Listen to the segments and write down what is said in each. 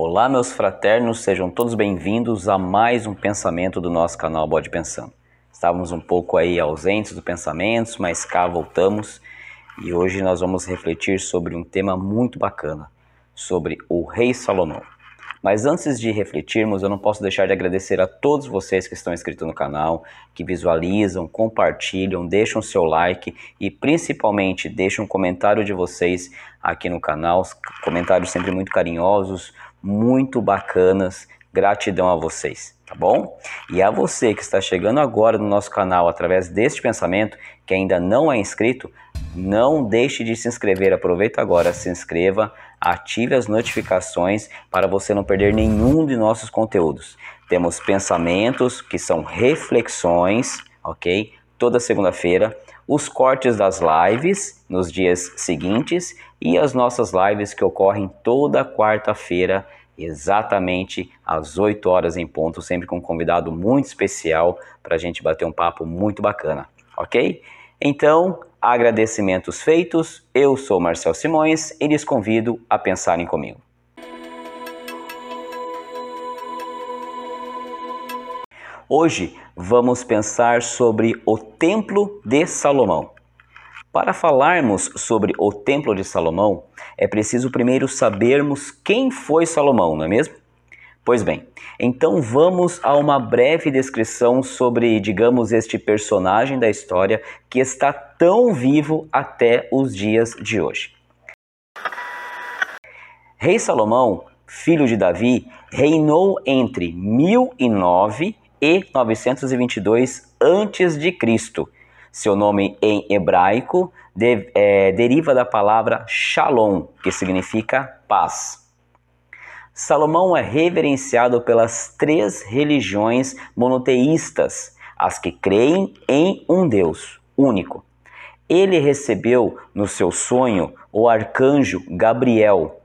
Olá, meus fraternos, sejam todos bem-vindos a mais um pensamento do nosso canal Bode Pensando. Estávamos um pouco aí ausentes do pensamentos, mas cá voltamos e hoje nós vamos refletir sobre um tema muito bacana, sobre o Rei Salomão. Mas antes de refletirmos, eu não posso deixar de agradecer a todos vocês que estão inscritos no canal, que visualizam, compartilham, deixam seu like e principalmente deixam um comentário de vocês aqui no canal, comentários sempre muito carinhosos, muito bacanas. Gratidão a vocês, tá bom? E a você que está chegando agora no nosso canal através deste pensamento, que ainda não é inscrito, não deixe de se inscrever. Aproveita agora, se inscreva, ative as notificações para você não perder nenhum de nossos conteúdos. Temos pensamentos que são reflexões, ok? Toda segunda-feira, os cortes das lives nos dias seguintes e as nossas lives que ocorrem toda quarta-feira exatamente às 8 horas em ponto, sempre com um convidado muito especial para a gente bater um papo muito bacana, ok? Então, agradecimentos feitos, eu sou Marcel Simões e lhes convido a pensarem comigo. Hoje vamos pensar sobre o Templo de Salomão. Para falarmos sobre o Templo de Salomão, é preciso primeiro sabermos quem foi Salomão, não é mesmo? Pois bem, então vamos a uma breve descrição sobre, digamos, este personagem da história que está tão vivo até os dias de hoje. Rei Salomão, filho de Davi, reinou entre 1009 e 922 a.C seu nome em hebraico de, é, deriva da palavra shalom, que significa paz. Salomão é reverenciado pelas três religiões monoteístas, as que creem em um Deus único. Ele recebeu no seu sonho o arcanjo Gabriel,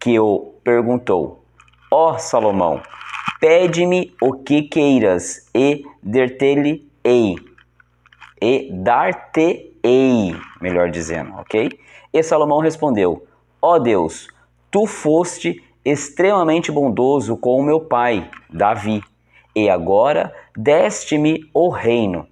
que o perguntou: Ó oh, Salomão, pede-me o que queiras e der-te-ei e dar-te-ei, melhor dizendo, ok? E Salomão respondeu: Ó Deus, tu foste extremamente bondoso com o meu pai, Davi, e agora deste-me o reino.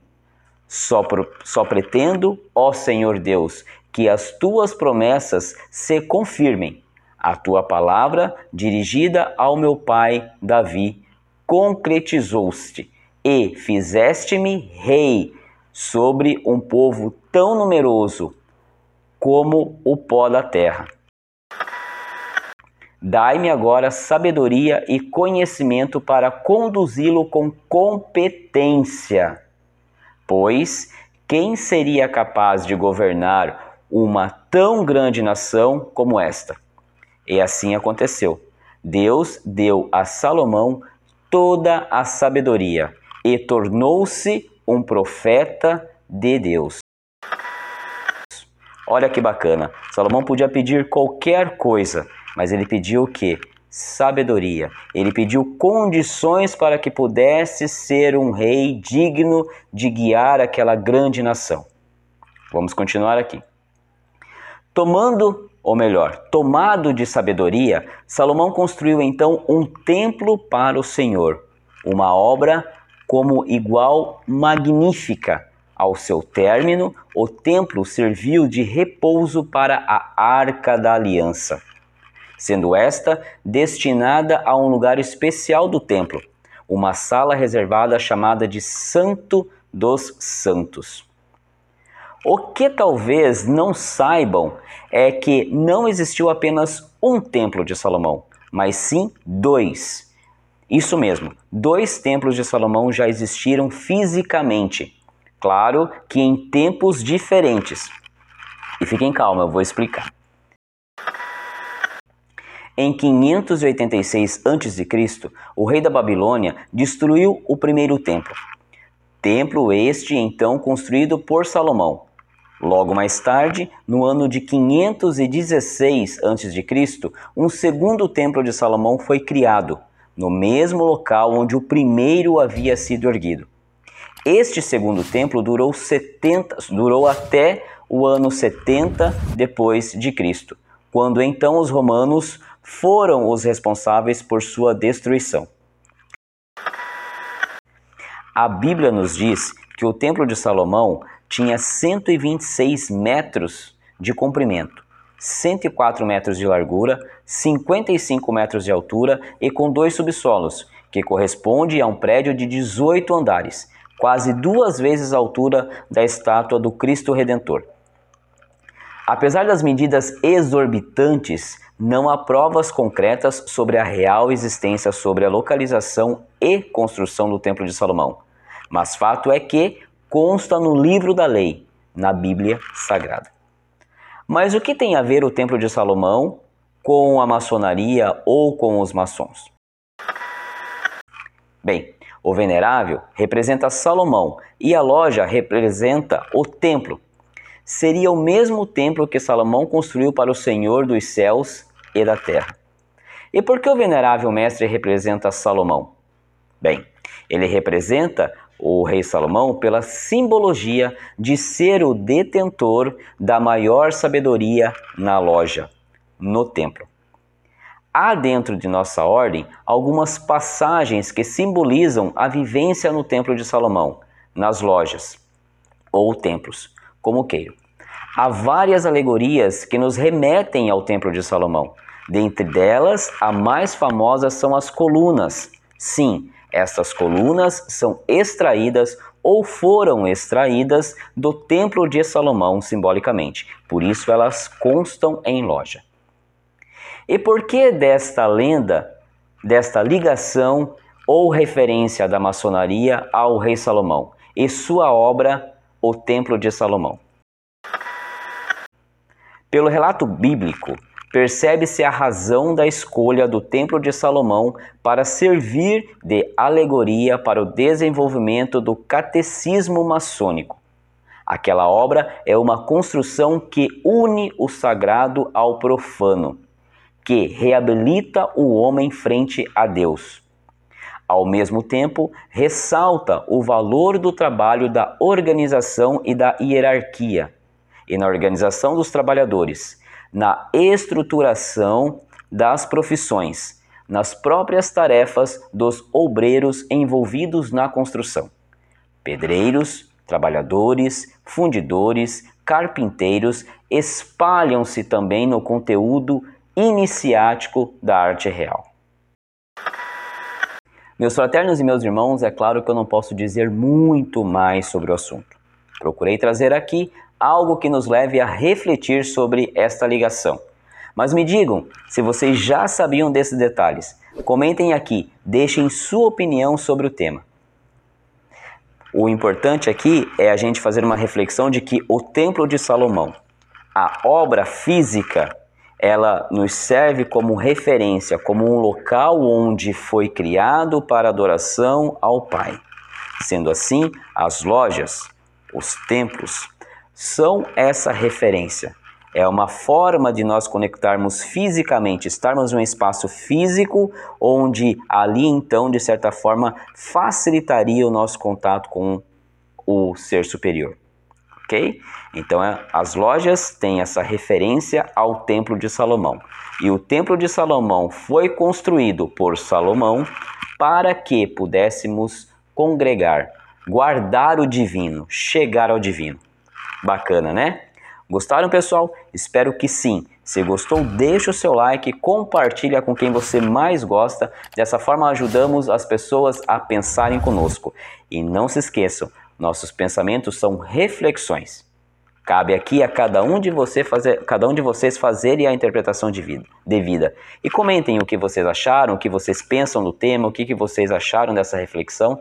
Só, pro, só pretendo, ó Senhor Deus, que as tuas promessas se confirmem. A tua palavra, dirigida ao meu pai Davi, concretizou-se e fizeste-me rei sobre um povo tão numeroso como o pó da terra. Dai-me agora sabedoria e conhecimento para conduzi-lo com competência. Pois quem seria capaz de governar uma tão grande nação como esta? E assim aconteceu. Deus deu a Salomão toda a sabedoria e tornou-se um profeta de Deus. Olha que bacana. Salomão podia pedir qualquer coisa, mas ele pediu o quê? Sabedoria. Ele pediu condições para que pudesse ser um rei digno de guiar aquela grande nação. Vamos continuar aqui. Tomando, ou melhor, tomado de sabedoria, Salomão construiu então um templo para o Senhor, uma obra como igual magnífica. Ao seu término, o templo serviu de repouso para a Arca da Aliança, sendo esta destinada a um lugar especial do templo, uma sala reservada chamada de Santo dos Santos. O que talvez não saibam é que não existiu apenas um templo de Salomão, mas sim dois isso mesmo, dois templos de Salomão já existiram fisicamente. Claro que em tempos diferentes. E fiquem calma, eu vou explicar. Em 586 a.C., o rei da Babilônia destruiu o primeiro templo. Templo este então construído por Salomão. Logo mais tarde, no ano de 516 a.C., um segundo templo de Salomão foi criado, no mesmo local onde o primeiro havia sido erguido. Este segundo templo durou 70, durou até o ano 70 depois de Cristo, quando então os romanos foram os responsáveis por sua destruição. A Bíblia nos diz que o Templo de Salomão tinha 126 metros de comprimento, 104 metros de largura, 55 metros de altura e com dois subsolos, que corresponde a um prédio de 18 andares, quase duas vezes a altura da estátua do Cristo Redentor. Apesar das medidas exorbitantes, não há provas concretas sobre a real existência sobre a localização e construção do Templo de Salomão. Mas fato é que consta no livro da lei, na Bíblia Sagrada. Mas o que tem a ver o Templo de Salomão com a maçonaria ou com os maçons? Bem, o venerável representa Salomão e a loja representa o templo. Seria o mesmo templo que Salomão construiu para o Senhor dos céus e da terra. E por que o venerável mestre representa Salomão? Bem, ele representa o rei Salomão pela simbologia de ser o detentor da maior sabedoria na loja, no templo. Há dentro de nossa ordem algumas passagens que simbolizam a vivência no Templo de Salomão, nas lojas ou templos, como queiro. Há várias alegorias que nos remetem ao Templo de Salomão. Dentre delas, a mais famosa são as colunas. Sim, estas colunas são extraídas ou foram extraídas do Templo de Salomão simbolicamente, por isso elas constam em loja. E por que desta lenda, desta ligação ou referência da maçonaria ao rei Salomão e sua obra, o Templo de Salomão? Pelo relato bíblico, percebe-se a razão da escolha do Templo de Salomão para servir de alegoria para o desenvolvimento do catecismo maçônico. Aquela obra é uma construção que une o sagrado ao profano, que reabilita o homem frente a Deus. Ao mesmo tempo, ressalta o valor do trabalho da organização e da hierarquia, e na organização dos trabalhadores na estruturação das profissões, nas próprias tarefas dos obreiros envolvidos na construção. Pedreiros, trabalhadores, fundidores, carpinteiros espalham-se também no conteúdo iniciático da arte real. Meus fraternos e meus irmãos, é claro que eu não posso dizer muito mais sobre o assunto. Procurei trazer aqui algo que nos leve a refletir sobre esta ligação. Mas me digam se vocês já sabiam desses detalhes. Comentem aqui, deixem sua opinião sobre o tema. O importante aqui é a gente fazer uma reflexão de que o Templo de Salomão, a obra física, ela nos serve como referência, como um local onde foi criado para adoração ao Pai. Sendo assim, as lojas, os templos, são essa referência. É uma forma de nós conectarmos fisicamente, estarmos em um espaço físico onde ali então, de certa forma, facilitaria o nosso contato com o ser superior. Ok? Então, é, as lojas têm essa referência ao Templo de Salomão. E o Templo de Salomão foi construído por Salomão para que pudéssemos congregar, guardar o divino, chegar ao divino. Bacana, né? Gostaram, pessoal? Espero que sim. Se gostou, deixa o seu like, compartilha com quem você mais gosta. Dessa forma ajudamos as pessoas a pensarem conosco. E não se esqueçam, nossos pensamentos são reflexões. Cabe aqui a cada um de, você fazer, cada um de vocês fazerem a interpretação de vida, devida. E comentem o que vocês acharam, o que vocês pensam do tema, o que, que vocês acharam dessa reflexão.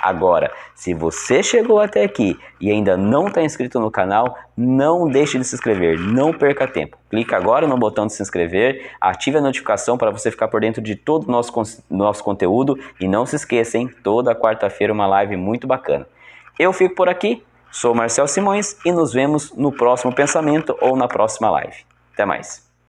Agora, se você chegou até aqui e ainda não está inscrito no canal, não deixe de se inscrever, não perca tempo. Clica agora no botão de se inscrever, ative a notificação para você ficar por dentro de todo o nosso, nosso conteúdo e não se esqueça, hein? Toda quarta-feira uma live muito bacana. Eu fico por aqui, sou Marcel Simões e nos vemos no próximo pensamento ou na próxima live. Até mais.